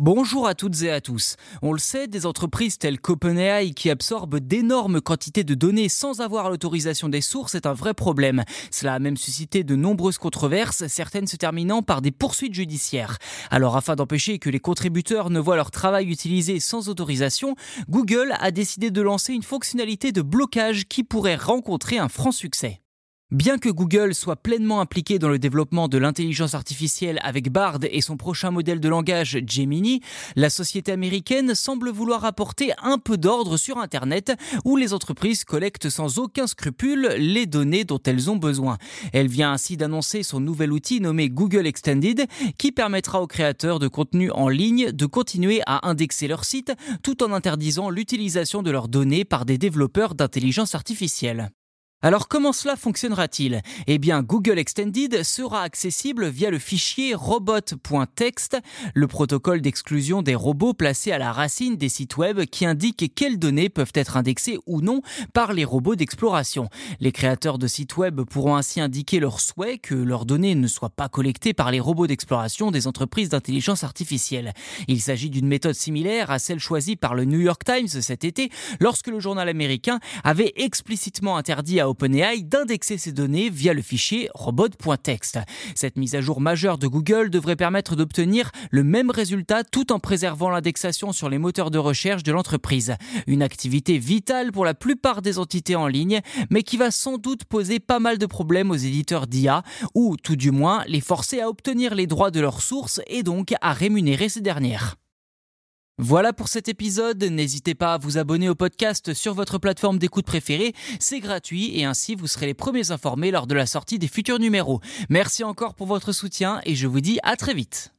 Bonjour à toutes et à tous. On le sait, des entreprises telles qu'OpenAI qui absorbent d'énormes quantités de données sans avoir l'autorisation des sources est un vrai problème. Cela a même suscité de nombreuses controverses, certaines se terminant par des poursuites judiciaires. Alors afin d'empêcher que les contributeurs ne voient leur travail utilisé sans autorisation, Google a décidé de lancer une fonctionnalité de blocage qui pourrait rencontrer un franc succès. Bien que Google soit pleinement impliqué dans le développement de l'intelligence artificielle avec Bard et son prochain modèle de langage Gemini, la société américaine semble vouloir apporter un peu d'ordre sur Internet où les entreprises collectent sans aucun scrupule les données dont elles ont besoin. Elle vient ainsi d'annoncer son nouvel outil nommé Google Extended qui permettra aux créateurs de contenu en ligne de continuer à indexer leur site tout en interdisant l'utilisation de leurs données par des développeurs d'intelligence artificielle. Alors comment cela fonctionnera-t-il? Eh bien Google Extended sera accessible via le fichier robot.txt, le protocole d'exclusion des robots placé à la racine des sites web qui indique quelles données peuvent être indexées ou non par les robots d'exploration. Les créateurs de sites web pourront ainsi indiquer leur souhait que leurs données ne soient pas collectées par les robots d'exploration des entreprises d'intelligence artificielle. Il s'agit d'une méthode similaire à celle choisie par le New York Times cet été lorsque le journal américain avait explicitement interdit à OpenAI d'indexer ces données via le fichier robot.txt. Cette mise à jour majeure de Google devrait permettre d'obtenir le même résultat tout en préservant l'indexation sur les moteurs de recherche de l'entreprise. Une activité vitale pour la plupart des entités en ligne, mais qui va sans doute poser pas mal de problèmes aux éditeurs d'IA, ou tout du moins les forcer à obtenir les droits de leurs sources et donc à rémunérer ces dernières. Voilà pour cet épisode, n'hésitez pas à vous abonner au podcast sur votre plateforme d'écoute préférée, c'est gratuit et ainsi vous serez les premiers informés lors de la sortie des futurs numéros. Merci encore pour votre soutien et je vous dis à très vite.